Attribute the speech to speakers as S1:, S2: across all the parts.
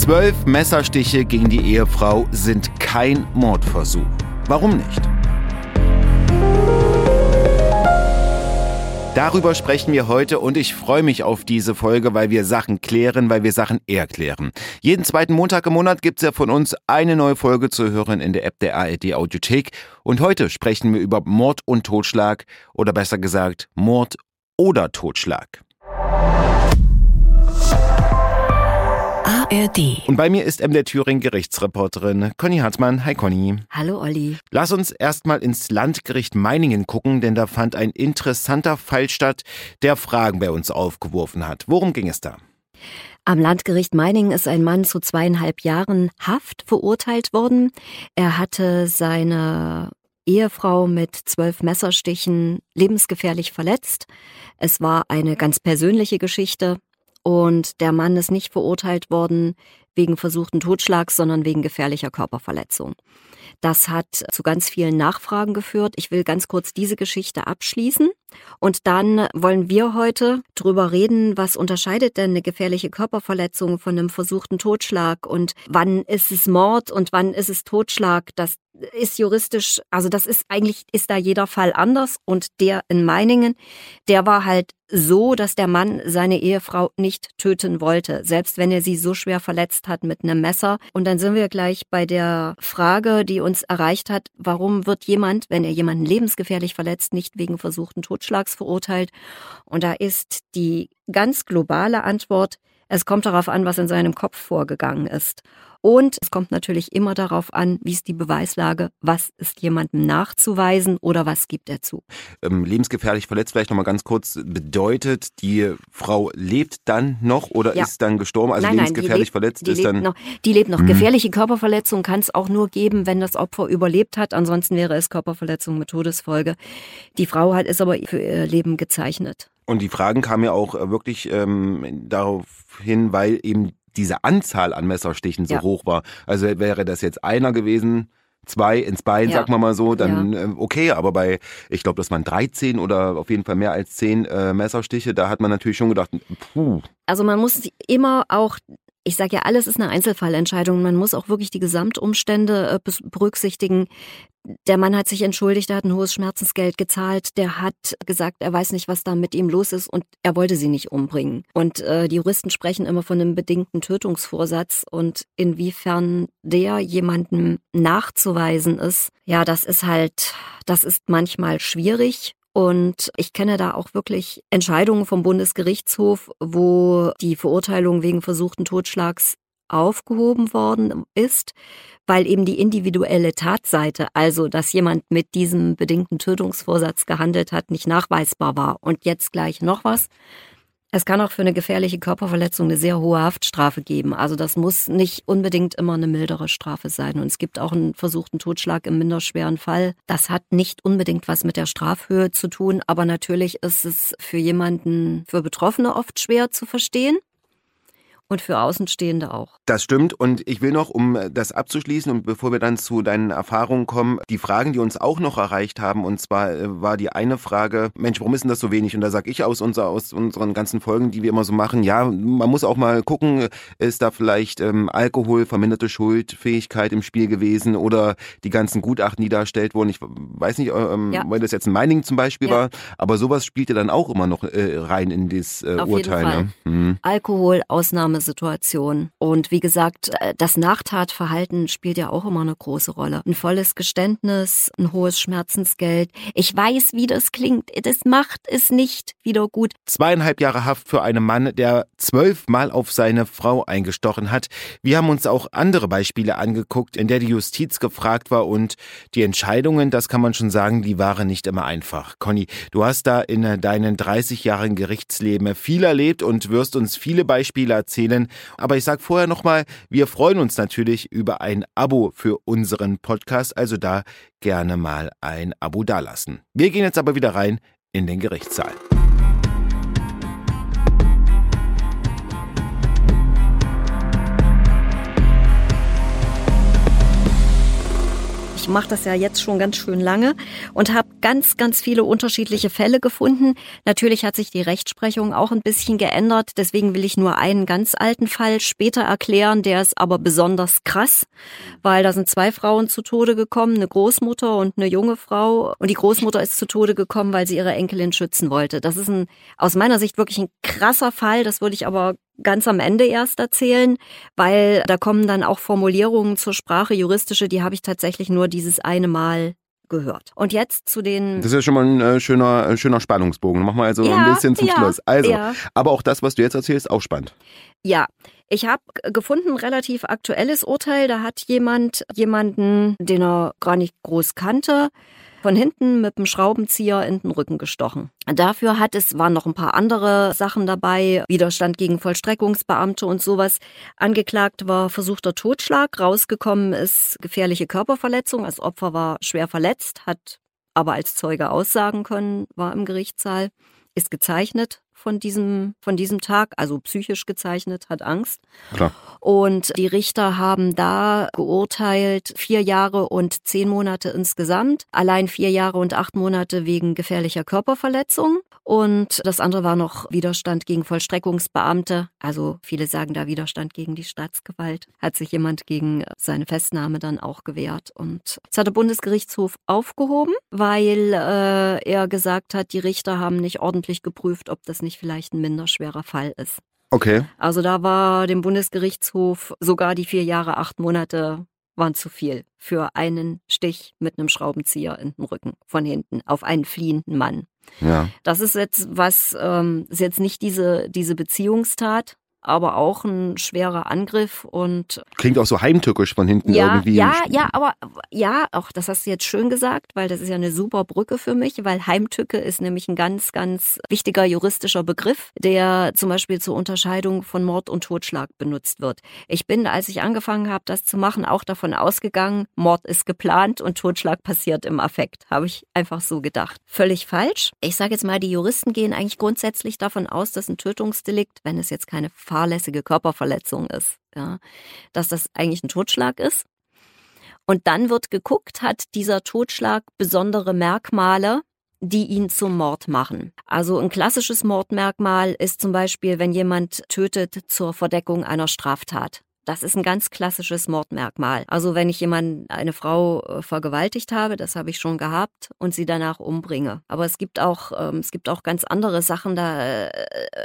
S1: Zwölf Messerstiche gegen die Ehefrau sind kein Mordversuch. Warum nicht? Darüber sprechen wir heute und ich freue mich auf diese Folge, weil wir Sachen klären, weil wir Sachen erklären. Jeden zweiten Montag im Monat gibt es ja von uns eine neue Folge zu hören in der App der ARD Audiothek. Und heute sprechen wir über Mord und Totschlag oder besser gesagt Mord oder Totschlag.
S2: ARD.
S1: Und bei mir ist MD Thüringen Gerichtsreporterin Conny Hartmann. Hi Conny.
S2: Hallo Olli.
S1: Lass uns erstmal ins Landgericht Meiningen gucken, denn da fand ein interessanter Fall statt, der Fragen bei uns aufgeworfen hat. Worum ging es da?
S2: Am Landgericht Meiningen ist ein Mann zu zweieinhalb Jahren Haft verurteilt worden. Er hatte seine Ehefrau mit zwölf Messerstichen lebensgefährlich verletzt. Es war eine ganz persönliche Geschichte. Und der Mann ist nicht verurteilt worden wegen versuchten Totschlags, sondern wegen gefährlicher Körperverletzung. Das hat zu ganz vielen Nachfragen geführt. Ich will ganz kurz diese Geschichte abschließen. Und dann wollen wir heute drüber reden, was unterscheidet denn eine gefährliche Körperverletzung von einem versuchten Totschlag und wann ist es Mord und wann ist es Totschlag. Das ist juristisch, also das ist eigentlich, ist da jeder Fall anders. Und der in Meiningen, der war halt so, dass der Mann seine Ehefrau nicht töten wollte, selbst wenn er sie so schwer verletzt hat mit einem Messer. Und dann sind wir gleich bei der Frage, die uns erreicht hat, warum wird jemand, wenn er jemanden lebensgefährlich verletzt, nicht wegen versuchten Totschlags verurteilt? Und da ist die ganz globale Antwort, es kommt darauf an, was in seinem Kopf vorgegangen ist. Und es kommt natürlich immer darauf an, wie ist die Beweislage, was ist jemandem nachzuweisen oder was gibt er zu.
S1: Ähm, lebensgefährlich verletzt, vielleicht nochmal ganz kurz, bedeutet, die Frau lebt dann noch oder ja. ist dann gestorben? Also
S2: nein,
S1: lebensgefährlich
S2: lebt,
S1: verletzt ist dann.
S2: Noch, die lebt noch. Mhm. Gefährliche Körperverletzung kann es auch nur geben, wenn das Opfer überlebt hat. Ansonsten wäre es Körperverletzung mit Todesfolge. Die Frau hat ist aber für ihr Leben gezeichnet.
S1: Und die Fragen kamen ja auch äh, wirklich ähm, darauf hin, weil eben diese Anzahl an Messerstichen so ja. hoch war. Also wäre das jetzt einer gewesen, zwei ins Bein, ja. sagen wir mal so, dann ja. äh, okay, aber bei, ich glaube, das waren 13 oder auf jeden Fall mehr als 10 äh, Messerstiche, da hat man natürlich schon gedacht, puh.
S2: Also man muss immer auch ich sage ja, alles ist eine Einzelfallentscheidung. Man muss auch wirklich die Gesamtumstände äh, berücksichtigen. Der Mann hat sich entschuldigt, er hat ein hohes Schmerzensgeld gezahlt, der hat gesagt, er weiß nicht, was da mit ihm los ist und er wollte sie nicht umbringen. Und äh, die Juristen sprechen immer von einem bedingten Tötungsvorsatz und inwiefern der jemandem nachzuweisen ist, ja, das ist halt, das ist manchmal schwierig. Und ich kenne da auch wirklich Entscheidungen vom Bundesgerichtshof, wo die Verurteilung wegen versuchten Totschlags aufgehoben worden ist, weil eben die individuelle Tatseite, also dass jemand mit diesem bedingten Tötungsvorsatz gehandelt hat, nicht nachweisbar war. Und jetzt gleich noch was. Es kann auch für eine gefährliche Körperverletzung eine sehr hohe Haftstrafe geben. Also das muss nicht unbedingt immer eine mildere Strafe sein. Und es gibt auch einen versuchten Totschlag im minderschweren Fall. Das hat nicht unbedingt was mit der Strafhöhe zu tun, aber natürlich ist es für jemanden, für Betroffene oft schwer zu verstehen. Und für Außenstehende auch.
S1: Das stimmt. Und ich will noch, um das abzuschließen und bevor wir dann zu deinen Erfahrungen kommen, die Fragen, die uns auch noch erreicht haben. Und zwar äh, war die eine Frage, Mensch, warum ist denn das so wenig? Und da sage ich aus, unser, aus unseren ganzen Folgen, die wir immer so machen, ja, man muss auch mal gucken, ist da vielleicht ähm, Alkohol, verminderte Schuldfähigkeit im Spiel gewesen oder die ganzen Gutachten, die da erstellt wurden. Ich weiß nicht, ähm, ja. weil das jetzt ein Mining zum Beispiel ja. war, aber sowas spielt ja dann auch immer noch äh, rein in das äh, Urteil.
S2: Ne? Mhm. Alkohol, Ausnahme Situation. Und wie gesagt, äh, das Nachtatverhalten spielt ja auch immer eine große Rolle. Ein volles Geständnis, ein hohes Schmerzensgeld. Ich weiß, wie das klingt. Das macht es nicht wieder gut.
S1: Zweieinhalb Jahre Haft für einen Mann, der zwölfmal auf seine Frau eingestochen hat. Wir haben uns auch andere Beispiele angeguckt, in der die Justiz gefragt war und die Entscheidungen, das kann man schon sagen, die waren nicht immer einfach. Conny, du hast da in deinen 30 Jahren Gerichtsleben viel erlebt und wirst uns viele Beispiele erzählen erzählen. Aber ich sage vorher nochmal, wir freuen uns natürlich über ein Abo für unseren Podcast, also da gerne mal ein Abo dalassen. Wir gehen jetzt aber wieder rein in den Gerichtssaal.
S2: Mache das ja jetzt schon ganz schön lange und habe ganz, ganz viele unterschiedliche Fälle gefunden. Natürlich hat sich die Rechtsprechung auch ein bisschen geändert. Deswegen will ich nur einen ganz alten Fall später erklären. Der ist aber besonders krass, weil da sind zwei Frauen zu Tode gekommen, eine Großmutter und eine junge Frau. Und die Großmutter ist zu Tode gekommen, weil sie ihre Enkelin schützen wollte. Das ist ein, aus meiner Sicht wirklich ein krasser Fall. Das würde ich aber ganz am Ende erst erzählen, weil da kommen dann auch Formulierungen zur Sprache, juristische, die habe ich tatsächlich nur dieses eine Mal gehört. Und jetzt zu den.
S1: Das ist ja schon mal ein äh, schöner, äh, schöner Spannungsbogen. Machen wir also ja, ein bisschen zum ja, Schluss. Also, ja. aber auch das, was du jetzt erzählst, auch spannend.
S2: Ja, ich habe gefunden, ein relativ aktuelles Urteil. Da hat jemand jemanden, den er gar nicht groß kannte, von hinten mit dem Schraubenzieher in den Rücken gestochen. Dafür hat es, waren noch ein paar andere Sachen dabei, Widerstand gegen Vollstreckungsbeamte und sowas. Angeklagt war versuchter Totschlag, rausgekommen ist gefährliche Körperverletzung, das Opfer war schwer verletzt, hat aber als Zeuge aussagen können, war im Gerichtssaal, ist gezeichnet von diesem, von diesem Tag, also psychisch gezeichnet, hat Angst.
S1: Klar.
S2: Und die Richter haben da geurteilt, vier Jahre und zehn Monate insgesamt, allein vier Jahre und acht Monate wegen gefährlicher Körperverletzung. Und das andere war noch Widerstand gegen Vollstreckungsbeamte. Also viele sagen da Widerstand gegen die Staatsgewalt. Hat sich jemand gegen seine Festnahme dann auch gewehrt. Und das hat der Bundesgerichtshof aufgehoben, weil äh, er gesagt hat, die Richter haben nicht ordentlich geprüft, ob das nicht vielleicht ein minderschwerer Fall ist.
S1: Okay.
S2: Also da war dem Bundesgerichtshof sogar die vier Jahre, acht Monate waren zu viel für einen Stich mit einem Schraubenzieher in den Rücken von hinten auf einen fliehenden Mann.
S1: Ja.
S2: Das ist jetzt was, ähm, ist jetzt nicht diese, diese Beziehungstat, aber auch ein schwerer Angriff und
S1: klingt auch so heimtückisch von hinten
S2: ja,
S1: irgendwie.
S2: Ja, ja, aber ja, auch das hast du jetzt schön gesagt, weil das ist ja eine super Brücke für mich, weil Heimtücke ist nämlich ein ganz, ganz wichtiger juristischer Begriff, der zum Beispiel zur Unterscheidung von Mord und Totschlag benutzt wird. Ich bin, als ich angefangen habe, das zu machen, auch davon ausgegangen, Mord ist geplant und Totschlag passiert im Affekt. Habe ich einfach so gedacht. Völlig falsch. Ich sage jetzt mal, die Juristen gehen eigentlich grundsätzlich davon aus, dass ein Tötungsdelikt, wenn es jetzt keine fahrlässige Körperverletzung ist, ja, dass das eigentlich ein Totschlag ist. Und dann wird geguckt, hat dieser Totschlag besondere Merkmale, die ihn zum Mord machen. Also ein klassisches Mordmerkmal ist zum Beispiel, wenn jemand tötet zur Verdeckung einer Straftat. Das ist ein ganz klassisches Mordmerkmal. Also wenn ich jemand, eine Frau äh, vergewaltigt habe, das habe ich schon gehabt, und sie danach umbringe. Aber es gibt auch, ähm, es gibt auch ganz andere Sachen, da, äh,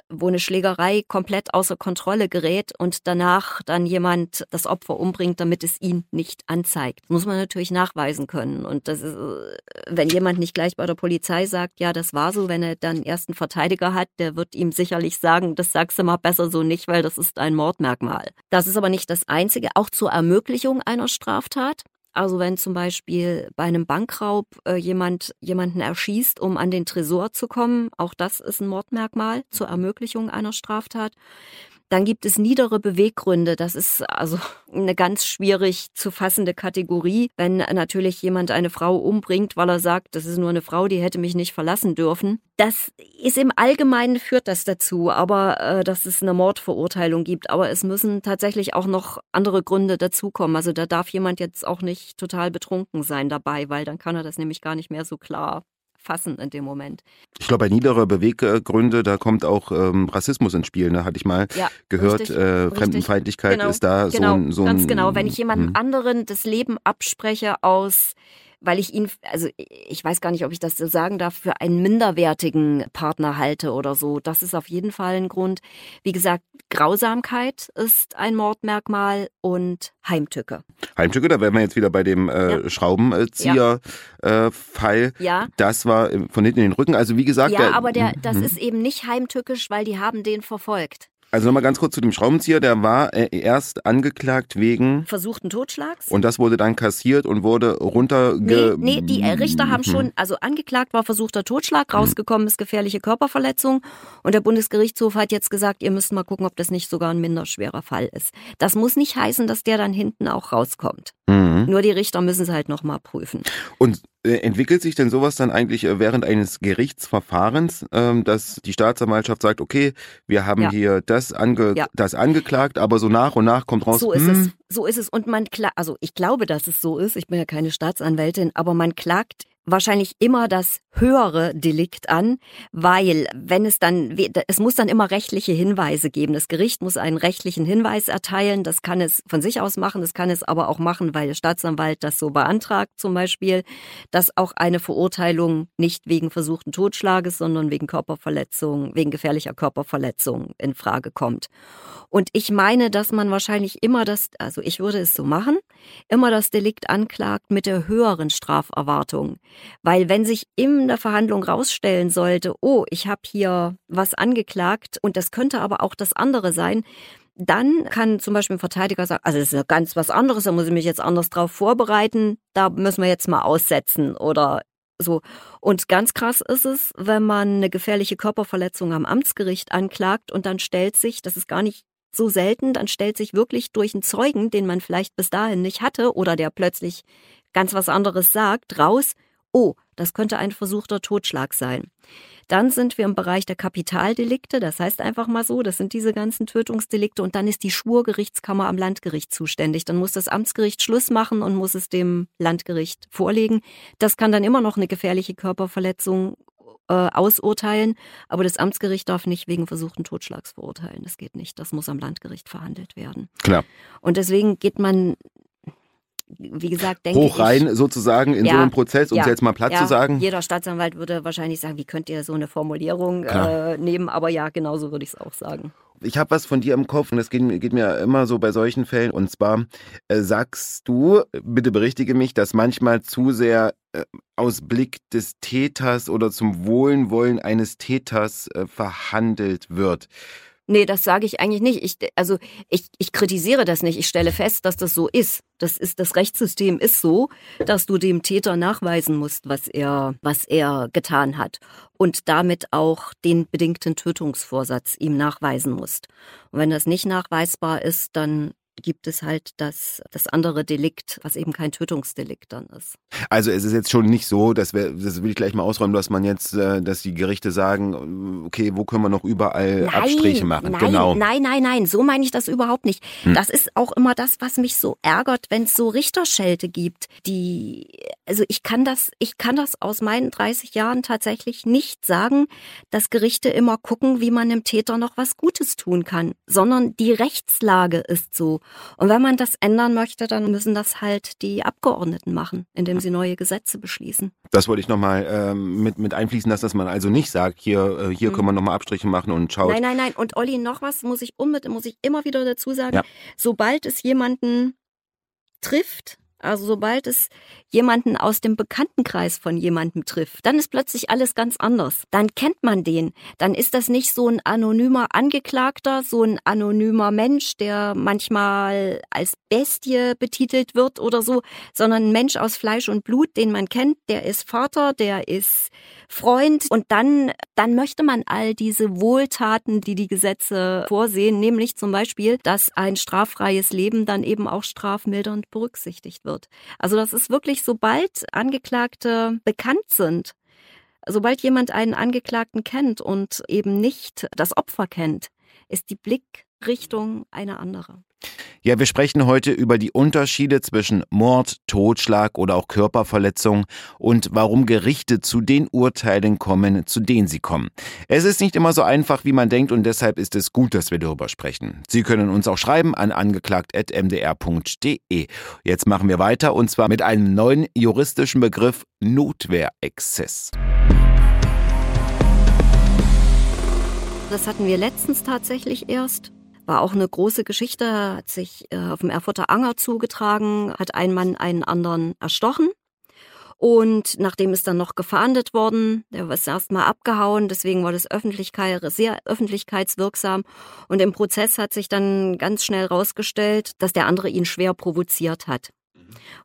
S2: wo eine Schlägerei komplett außer Kontrolle gerät und danach dann jemand das Opfer umbringt, damit es ihn nicht anzeigt. Das muss man natürlich nachweisen können. Und das ist, äh, wenn jemand nicht gleich bei der Polizei sagt, ja, das war so, wenn er dann ersten Verteidiger hat, der wird ihm sicherlich sagen, das sagst du mal besser so nicht, weil das ist ein Mordmerkmal. Das ist aber nicht das Einzige, auch zur Ermöglichung einer Straftat. Also wenn zum Beispiel bei einem Bankraub äh, jemand jemanden erschießt, um an den Tresor zu kommen, auch das ist ein Mordmerkmal zur Ermöglichung einer Straftat. Dann gibt es niedere Beweggründe. Das ist also eine ganz schwierig zu fassende Kategorie. Wenn natürlich jemand eine Frau umbringt, weil er sagt, das ist nur eine Frau, die hätte mich nicht verlassen dürfen. Das ist im Allgemeinen führt das dazu, aber äh, dass es eine Mordverurteilung gibt. Aber es müssen tatsächlich auch noch andere Gründe dazukommen. Also da darf jemand jetzt auch nicht total betrunken sein dabei, weil dann kann er das nämlich gar nicht mehr so klar fassen in dem Moment.
S1: Ich glaube, bei niedere Beweggründe, da kommt auch ähm, Rassismus ins Spiel, ne? hatte ich mal ja, gehört. Richtig, äh, Fremdenfeindlichkeit genau, ist da
S2: genau,
S1: so ein, so
S2: ein. Ganz genau, wenn ich jemandem hm. anderen das Leben abspreche aus weil ich ihn, also ich weiß gar nicht, ob ich das so sagen darf, für einen minderwertigen Partner halte oder so. Das ist auf jeden Fall ein Grund. Wie gesagt, Grausamkeit ist ein Mordmerkmal und Heimtücke.
S1: Heimtücke, da wären wir jetzt wieder bei dem äh, ja. Schraubenzieher-Fall.
S2: Äh, ja.
S1: Das war von hinten in den Rücken. Also wie gesagt.
S2: Ja, der, aber der, das mhm. ist eben nicht heimtückisch, weil die haben den verfolgt.
S1: Also nochmal ganz kurz zu dem Schraubenzieher. Der war äh, erst angeklagt wegen
S2: versuchten Totschlags.
S1: Und das wurde dann kassiert und wurde runterge...
S2: Nee, nee die Richter haben schon, also angeklagt war versuchter Totschlag, rausgekommen ist gefährliche Körperverletzung. Und der Bundesgerichtshof hat jetzt gesagt, ihr müsst mal gucken, ob das nicht sogar ein minderschwerer Fall ist. Das muss nicht heißen, dass der dann hinten auch rauskommt. Mhm. Nur die Richter müssen es halt nochmal prüfen.
S1: Und Äh, entwickelt sich denn sowas dann eigentlich äh, während eines Gerichtsverfahrens, ähm, dass die Staatsanwaltschaft sagt, okay, wir haben ja. hier das, ange ja. das angeklagt, aber so nach und nach kommt raus.
S2: So ist hm, es. So ist es. Und man also ich glaube, dass es so ist. Ich bin ja keine Staatsanwältin, aber man klagt wahrscheinlich immer das höhere Delikt an, weil wenn es dann, es muss dann immer rechtliche Hinweise geben. Das Gericht muss einen rechtlichen Hinweis erteilen. Das kann es von sich aus machen. Das kann es aber auch machen, weil der Staatsanwalt das so beantragt, zum Beispiel, dass auch eine Verurteilung nicht wegen versuchten Totschlages, sondern wegen Körperverletzung, wegen gefährlicher Körperverletzung in Frage kommt. Und ich meine, dass man wahrscheinlich immer das, also ich würde es so machen, immer das Delikt anklagt mit der höheren Straferwartung. Weil wenn sich in der Verhandlung rausstellen sollte, oh, ich habe hier was angeklagt und das könnte aber auch das andere sein, dann kann zum Beispiel ein Verteidiger sagen, also das ist ja ganz was anderes, da muss ich mich jetzt anders drauf vorbereiten, da müssen wir jetzt mal aussetzen oder so. Und ganz krass ist es, wenn man eine gefährliche Körperverletzung am Amtsgericht anklagt und dann stellt sich, das ist gar nicht so selten, dann stellt sich wirklich durch einen Zeugen, den man vielleicht bis dahin nicht hatte oder der plötzlich ganz was anderes sagt, raus, oh, das könnte ein versuchter Totschlag sein. Dann sind wir im Bereich der Kapitaldelikte, das heißt einfach mal so, das sind diese ganzen Tötungsdelikte und dann ist die Schwurgerichtskammer am Landgericht zuständig. Dann muss das Amtsgericht Schluss machen und muss es dem Landgericht vorlegen. Das kann dann immer noch eine gefährliche Körperverletzung äh, ausurteilen, aber das Amtsgericht darf nicht wegen versuchten Totschlags verurteilen. Das geht nicht. Das muss am Landgericht verhandelt werden.
S1: Klar.
S2: Und deswegen geht man wie gesagt, denke
S1: Hoch rein ich, sozusagen in ja, so einem Prozess, um es jetzt mal platt
S2: ja,
S1: zu sagen.
S2: Jeder Staatsanwalt würde wahrscheinlich sagen, wie könnt ihr so eine Formulierung äh, nehmen, aber ja, genauso würde ich es auch sagen.
S1: Ich habe was von dir im Kopf und das geht, geht, mir immer so bei solchen Fällen. Und zwar äh, sagst du, bitte berichtige mich, dass manchmal zu sehr äh, aus Blick des Täters oder zum Wohlwollen eines Täters äh, verhandelt wird.
S2: Nee, das sage ich eigentlich nicht. Ich, also ich, ich kritisiere das nicht. Ich stelle fest, dass das so ist. Das ist das Rechtssystem ist so, dass du dem Täter nachweisen musst, was er, was er getan hat und damit auch den bedingten Tötungsvorsatz ihm nachweisen musst. Und wenn das nicht nachweisbar ist, dann gibt es halt das, das andere Delikt, was eben kein Tötungsdelikt dann ist.
S1: Also es ist jetzt schon nicht so, dass wir, das will ich gleich mal ausräumen, dass man jetzt, äh, dass die Gerichte sagen, okay, wo können wir noch überall nein, Abstriche machen?
S2: Nein,
S1: genau.
S2: nein, nein, nein, so meine ich das überhaupt nicht. Hm. Das ist auch immer das, was mich so ärgert, wenn es so Richterschelte gibt, die, also ich kann das, ich kann das aus meinen 30 Jahren tatsächlich nicht sagen, dass Gerichte immer gucken, wie man dem Täter noch was Gutes tun kann, sondern die Rechtslage ist so. Und wenn man das ändern möchte, dann müssen das halt die Abgeordneten machen, indem sie neue Gesetze beschließen.
S1: Das wollte ich nochmal ähm, mit, mit einfließen lassen, dass man also nicht sagt, hier, äh, hier mhm. können wir nochmal Abstriche machen und schaut.
S2: Nein, nein, nein. Und Olli, noch was muss ich, unbedingt, muss ich immer wieder dazu sagen. Ja. Sobald es jemanden trifft, also sobald es jemanden aus dem Bekanntenkreis von jemandem trifft, dann ist plötzlich alles ganz anders. Dann kennt man den. Dann ist das nicht so ein anonymer Angeklagter, so ein anonymer Mensch, der manchmal als Bestie betitelt wird oder so, sondern ein Mensch aus Fleisch und Blut, den man kennt, der ist Vater, der ist Freund und dann, dann möchte man all diese Wohltaten, die die Gesetze vorsehen, nämlich zum Beispiel, dass ein straffreies Leben dann eben auch strafmildernd berücksichtigt wird. Also das ist wirklich, sobald Angeklagte bekannt sind, sobald jemand einen Angeklagten kennt und eben nicht das Opfer kennt, ist die Blickrichtung eine andere.
S1: Ja, wir sprechen heute über die Unterschiede zwischen Mord, Totschlag oder auch Körperverletzung und warum Gerichte zu den Urteilen kommen, zu denen sie kommen. Es ist nicht immer so einfach, wie man denkt und deshalb ist es gut, dass wir darüber sprechen. Sie können uns auch schreiben an angeklagt.mdr.de. Jetzt machen wir weiter und zwar mit einem neuen juristischen Begriff Notwehrexzess.
S2: Das hatten wir letztens tatsächlich erst. War auch eine große Geschichte, hat sich äh, auf dem Erfurter Anger zugetragen, hat ein Mann einen anderen erstochen. Und nachdem ist dann noch gefahndet worden, der ist erstmal abgehauen, deswegen war das Öffentlichkeit, sehr öffentlichkeitswirksam. Und im Prozess hat sich dann ganz schnell rausgestellt, dass der andere ihn schwer provoziert hat.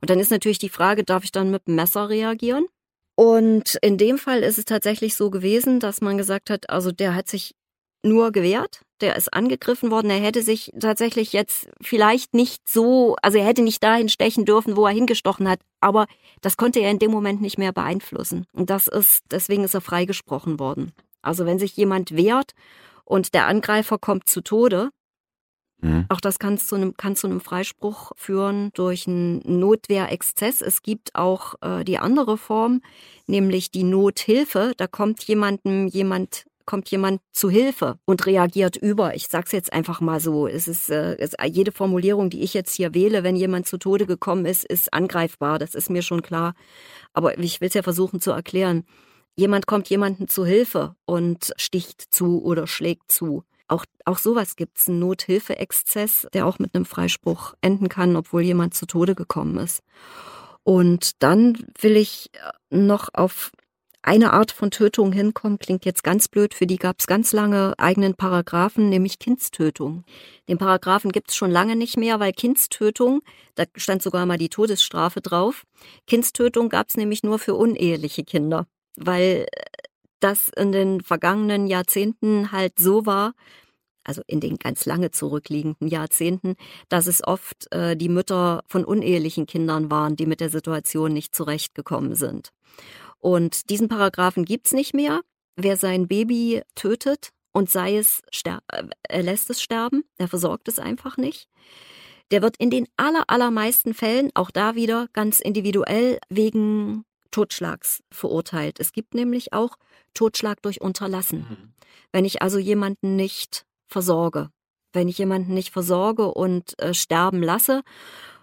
S2: Und dann ist natürlich die Frage, darf ich dann mit dem Messer reagieren? Und in dem Fall ist es tatsächlich so gewesen, dass man gesagt hat, also der hat sich nur gewehrt. Der ist angegriffen worden. Er hätte sich tatsächlich jetzt vielleicht nicht so, also er hätte nicht dahin stechen dürfen, wo er hingestochen hat. Aber das konnte er in dem Moment nicht mehr beeinflussen. Und das ist, deswegen ist er freigesprochen worden. Also wenn sich jemand wehrt und der Angreifer kommt zu Tode, mhm. auch das kann zu, einem, kann zu einem Freispruch führen durch einen Notwehrexzess. Es gibt auch äh, die andere Form, nämlich die Nothilfe. Da kommt jemandem jemand kommt jemand zu Hilfe und reagiert über. Ich sage es jetzt einfach mal so. Es ist, äh, es, jede Formulierung, die ich jetzt hier wähle, wenn jemand zu Tode gekommen ist, ist angreifbar. Das ist mir schon klar. Aber ich will es ja versuchen zu erklären. Jemand kommt jemandem zu Hilfe und sticht zu oder schlägt zu. Auch, auch sowas gibt es, einen Nothilfeexzess, der auch mit einem Freispruch enden kann, obwohl jemand zu Tode gekommen ist. Und dann will ich noch auf eine Art von Tötung hinkommen, klingt jetzt ganz blöd, für die gab es ganz lange eigenen Paragraphen, nämlich Kindstötung. Den Paragraphen gibt es schon lange nicht mehr, weil Kindstötung, da stand sogar mal die Todesstrafe drauf, Kindstötung gab es nämlich nur für uneheliche Kinder, weil das in den vergangenen Jahrzehnten halt so war, also in den ganz lange zurückliegenden Jahrzehnten, dass es oft äh, die Mütter von unehelichen Kindern waren, die mit der Situation nicht zurechtgekommen sind. Und diesen Paragraphen gibt's nicht mehr. Wer sein Baby tötet und sei es, äh, er lässt es sterben, er versorgt es einfach nicht. Der wird in den aller, allermeisten Fällen, auch da wieder ganz individuell, wegen Totschlags verurteilt. Es gibt nämlich auch Totschlag durch Unterlassen. Mhm. Wenn ich also jemanden nicht versorge, wenn ich jemanden nicht versorge und äh, sterben lasse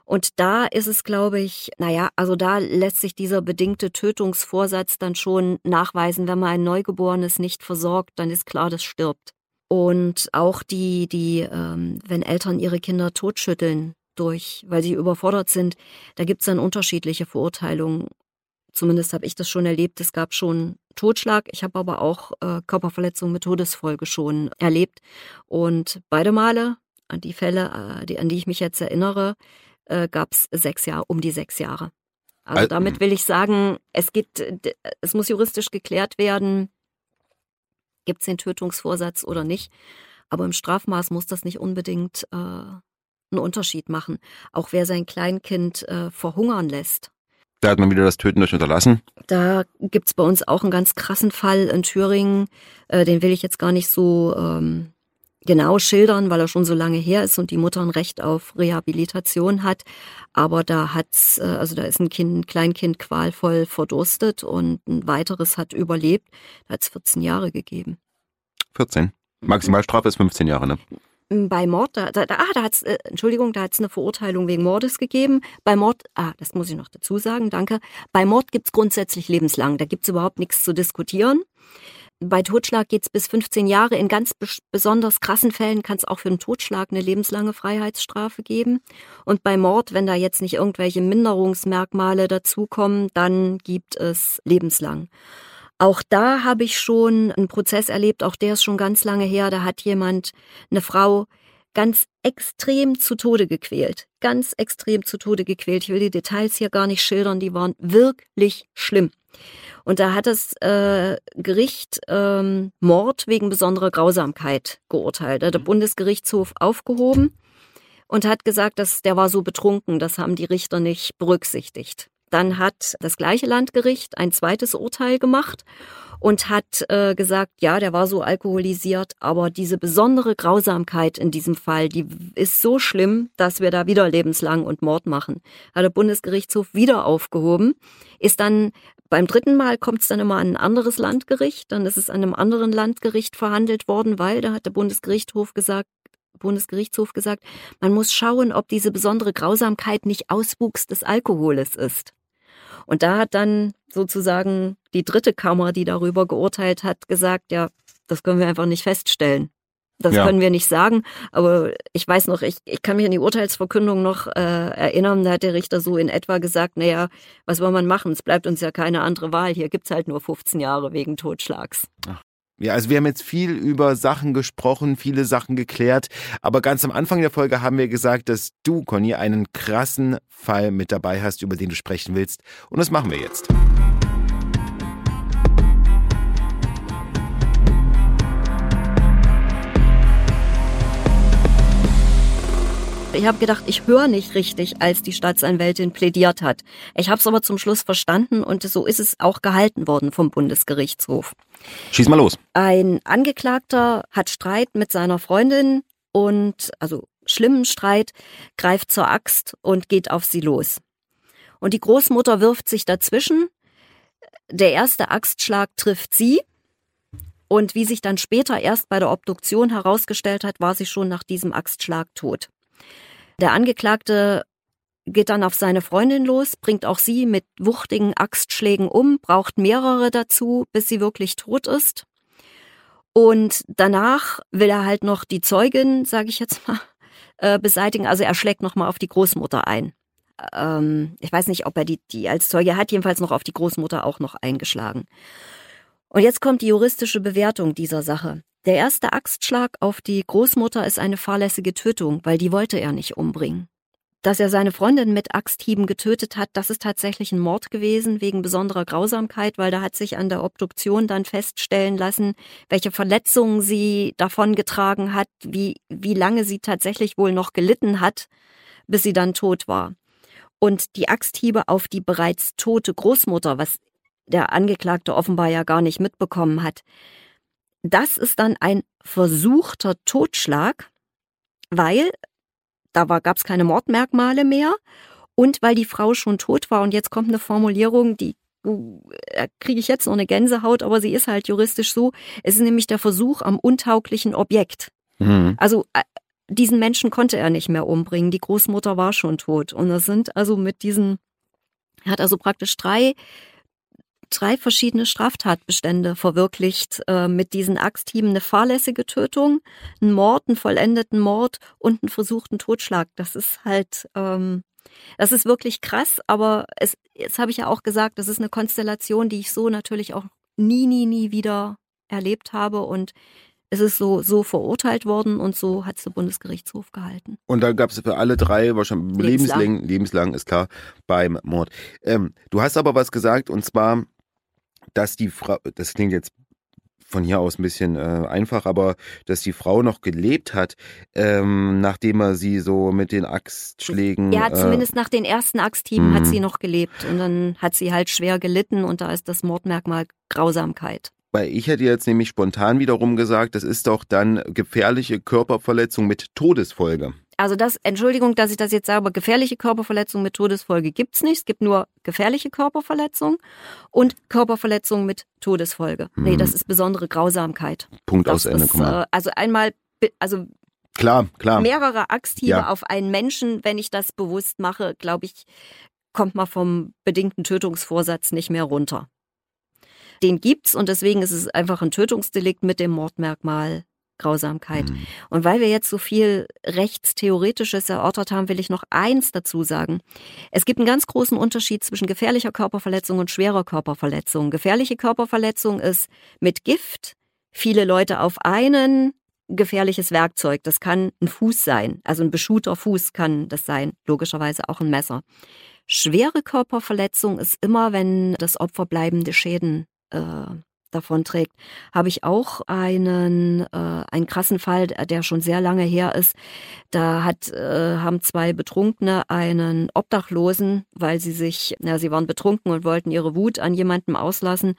S2: und da ist es, glaube ich, naja, also da lässt sich dieser bedingte Tötungsvorsatz dann schon nachweisen, wenn man ein Neugeborenes nicht versorgt, dann ist klar, das stirbt. Und auch die, die, ähm, wenn Eltern ihre Kinder totschütteln durch, weil sie überfordert sind, da gibt es dann unterschiedliche Verurteilungen. Zumindest habe ich das schon erlebt. Es gab schon Totschlag. Ich habe aber auch äh, Körperverletzung mit Todesfolge schon erlebt. Und beide Male, an die Fälle, äh, die, an die ich mich jetzt erinnere, äh, gab es sechs Jahre, um die sechs Jahre. Also damit will ich sagen, es gibt, es muss juristisch geklärt werden, gibt es den Tötungsvorsatz oder nicht. Aber im Strafmaß muss das nicht unbedingt äh, einen Unterschied machen. Auch wer sein Kleinkind äh, verhungern lässt.
S1: Da hat man wieder das Töten durch Unterlassen.
S2: Da gibt es bei uns auch einen ganz krassen Fall in Thüringen. Äh, den will ich jetzt gar nicht so ähm, genau schildern, weil er schon so lange her ist und die Mutter ein Recht auf Rehabilitation hat. Aber da hat's, äh, also da ist ein Kind, ein Kleinkind qualvoll verdurstet und ein weiteres hat überlebt. Da hat es 14 Jahre gegeben.
S1: 14. Maximalstrafe ist 15 Jahre, ne?
S2: Bei Mord, da, da, ah, da hat's, äh, Entschuldigung, da hat es eine Verurteilung wegen Mordes gegeben. Bei Mord, ah, das muss ich noch dazu sagen, danke. Bei Mord gibt's grundsätzlich lebenslang. Da gibt's überhaupt nichts zu diskutieren. Bei Totschlag geht's bis 15 Jahre. In ganz besonders krassen Fällen kann es auch für einen Totschlag eine lebenslange Freiheitsstrafe geben. Und bei Mord, wenn da jetzt nicht irgendwelche Minderungsmerkmale dazukommen, dann gibt es lebenslang. Auch da habe ich schon einen Prozess erlebt, auch der ist schon ganz lange her. Da hat jemand eine Frau ganz extrem zu Tode gequält. Ganz extrem zu Tode gequält. Ich will die Details hier gar nicht schildern, die waren wirklich schlimm. Und da hat das äh, Gericht ähm, Mord wegen besonderer Grausamkeit geurteilt. Da hat der mhm. Bundesgerichtshof aufgehoben und hat gesagt, dass der war so betrunken, das haben die Richter nicht berücksichtigt. Dann hat das gleiche Landgericht ein zweites Urteil gemacht und hat äh, gesagt, ja, der war so alkoholisiert, aber diese besondere Grausamkeit in diesem Fall, die ist so schlimm, dass wir da wieder lebenslang und Mord machen. Hat der Bundesgerichtshof wieder aufgehoben, ist dann beim dritten Mal kommt es dann immer an ein anderes Landgericht, dann ist es an einem anderen Landgericht verhandelt worden, weil da hat der Bundesgerichtshof gesagt, Bundesgerichtshof gesagt, man muss schauen, ob diese besondere Grausamkeit nicht Auswuchs des Alkoholes ist. Und da hat dann sozusagen die dritte Kammer, die darüber geurteilt hat, gesagt, ja, das können wir einfach nicht feststellen. Das ja. können wir nicht sagen, aber ich weiß noch, ich, ich kann mich an die Urteilsverkündung noch äh, erinnern, da hat der Richter so in etwa gesagt, naja, was soll man machen? Es bleibt uns ja keine andere Wahl. Hier gibt's halt nur 15 Jahre wegen Totschlags. Ach.
S1: Ja, also wir haben jetzt viel über Sachen gesprochen, viele Sachen geklärt, aber ganz am Anfang der Folge haben wir gesagt, dass du, Conny, einen krassen Fall mit dabei hast, über den du sprechen willst. Und das machen wir jetzt.
S2: Ich habe gedacht, ich höre nicht richtig, als die Staatsanwältin plädiert hat. Ich habe es aber zum Schluss verstanden und so ist es auch gehalten worden vom Bundesgerichtshof.
S1: Schieß mal los.
S2: Ein Angeklagter hat Streit mit seiner Freundin und also schlimmen Streit, greift zur Axt und geht auf sie los. Und die Großmutter wirft sich dazwischen. Der erste Axtschlag trifft sie. Und wie sich dann später erst bei der Obduktion herausgestellt hat, war sie schon nach diesem Axtschlag tot. Der Angeklagte geht dann auf seine Freundin los, bringt auch sie mit wuchtigen Axtschlägen um, braucht mehrere dazu, bis sie wirklich tot ist. Und danach will er halt noch die Zeugin, sage ich jetzt mal, äh, beseitigen. Also er schlägt nochmal auf die Großmutter ein. Ähm, ich weiß nicht, ob er die, die als Zeuge hat, jedenfalls noch auf die Großmutter auch noch eingeschlagen. Und jetzt kommt die juristische Bewertung dieser Sache. Der erste Axtschlag auf die Großmutter ist eine fahrlässige Tötung, weil die wollte er nicht umbringen. Dass er seine Freundin mit Axthieben getötet hat, das ist tatsächlich ein Mord gewesen wegen besonderer Grausamkeit, weil da hat sich an der Obduktion dann feststellen lassen, welche Verletzungen sie davongetragen hat, wie, wie lange sie tatsächlich wohl noch gelitten hat, bis sie dann tot war. Und die Axthiebe auf die bereits tote Großmutter, was der Angeklagte offenbar ja gar nicht mitbekommen hat, das ist dann ein versuchter Totschlag, weil da gab es keine Mordmerkmale mehr und weil die Frau schon tot war. Und jetzt kommt eine Formulierung, die äh, kriege ich jetzt noch eine Gänsehaut, aber sie ist halt juristisch so. Es ist nämlich der Versuch am untauglichen Objekt. Mhm. Also äh, diesen Menschen konnte er nicht mehr umbringen. Die Großmutter war schon tot. Und das sind also mit diesen, er hat also praktisch drei drei verschiedene Straftatbestände verwirklicht äh, mit diesen Axthieben. Eine fahrlässige Tötung, einen Mord, einen vollendeten Mord und einen versuchten Totschlag. Das ist halt, ähm, das ist wirklich krass, aber es, jetzt habe ich ja auch gesagt, das ist eine Konstellation, die ich so natürlich auch nie, nie, nie wieder erlebt habe und es ist so, so verurteilt worden und so hat es der Bundesgerichtshof gehalten.
S1: Und da gab es für alle drei wahrscheinlich lebenslang. lebenslang, lebenslang ist klar, beim Mord. Ähm, du hast aber was gesagt und zwar dass die Frau, das klingt jetzt von hier aus ein bisschen äh, einfach, aber dass die Frau noch gelebt hat, ähm, nachdem er sie so mit den Axtschlägen.
S2: Ja, äh, zumindest nach den ersten Axthieben hat sie mhm. noch gelebt und dann hat sie halt schwer gelitten und da ist das Mordmerkmal Grausamkeit.
S1: Weil ich hätte jetzt nämlich spontan wiederum gesagt, das ist doch dann gefährliche Körperverletzung mit Todesfolge.
S2: Also das, Entschuldigung, dass ich das jetzt sage, aber gefährliche Körperverletzung mit Todesfolge gibt's nicht. Es gibt nur gefährliche Körperverletzung und Körperverletzung mit Todesfolge. Mhm. Nee, das ist besondere Grausamkeit.
S1: Punkt das aus Ende.
S2: Ist, äh, also einmal, also
S1: klar, klar.
S2: mehrere Axthiebe ja. auf einen Menschen, wenn ich das bewusst mache, glaube ich, kommt man vom bedingten Tötungsvorsatz nicht mehr runter. Den gibt's und deswegen ist es einfach ein Tötungsdelikt mit dem Mordmerkmal Grausamkeit. Mhm. Und weil wir jetzt so viel Rechtstheoretisches erörtert haben, will ich noch eins dazu sagen. Es gibt einen ganz großen Unterschied zwischen gefährlicher Körperverletzung und schwerer Körperverletzung. Gefährliche Körperverletzung ist mit Gift, viele Leute auf einen, gefährliches Werkzeug. Das kann ein Fuß sein, also ein beschuhter Fuß kann das sein, logischerweise auch ein Messer. Schwere Körperverletzung ist immer, wenn das Opfer bleibende Schäden äh, davon trägt, habe ich auch einen, äh, einen krassen Fall, der schon sehr lange her ist. Da hat, äh, haben zwei Betrunkene einen Obdachlosen, weil sie sich, ja, sie waren betrunken und wollten ihre Wut an jemandem auslassen.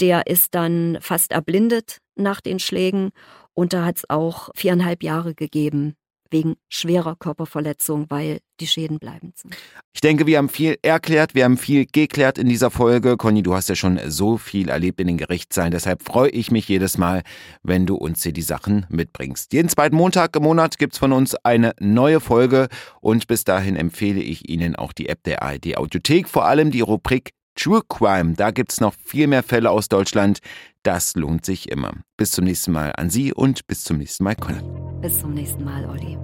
S2: Der ist dann fast erblindet nach den Schlägen und da hat es auch viereinhalb Jahre gegeben, wegen schwerer Körperverletzung, weil die Schäden bleibend sind.
S1: Ich denke, wir haben viel erklärt, wir haben viel geklärt in dieser Folge. Conny, du hast ja schon so viel erlebt in den Gerichtszahlen, deshalb freue ich mich jedes Mal, wenn du uns hier die Sachen mitbringst. Jeden zweiten Montag im Monat gibt es von uns eine neue Folge und bis dahin empfehle ich Ihnen auch die App der ARD Audiothek, vor allem die Rubrik True Crime. Da gibt es noch viel mehr Fälle aus Deutschland. Das lohnt sich immer. Bis zum nächsten Mal an Sie und bis zum nächsten Mal, Conny.
S2: Bis zum nächsten Mal, Olli.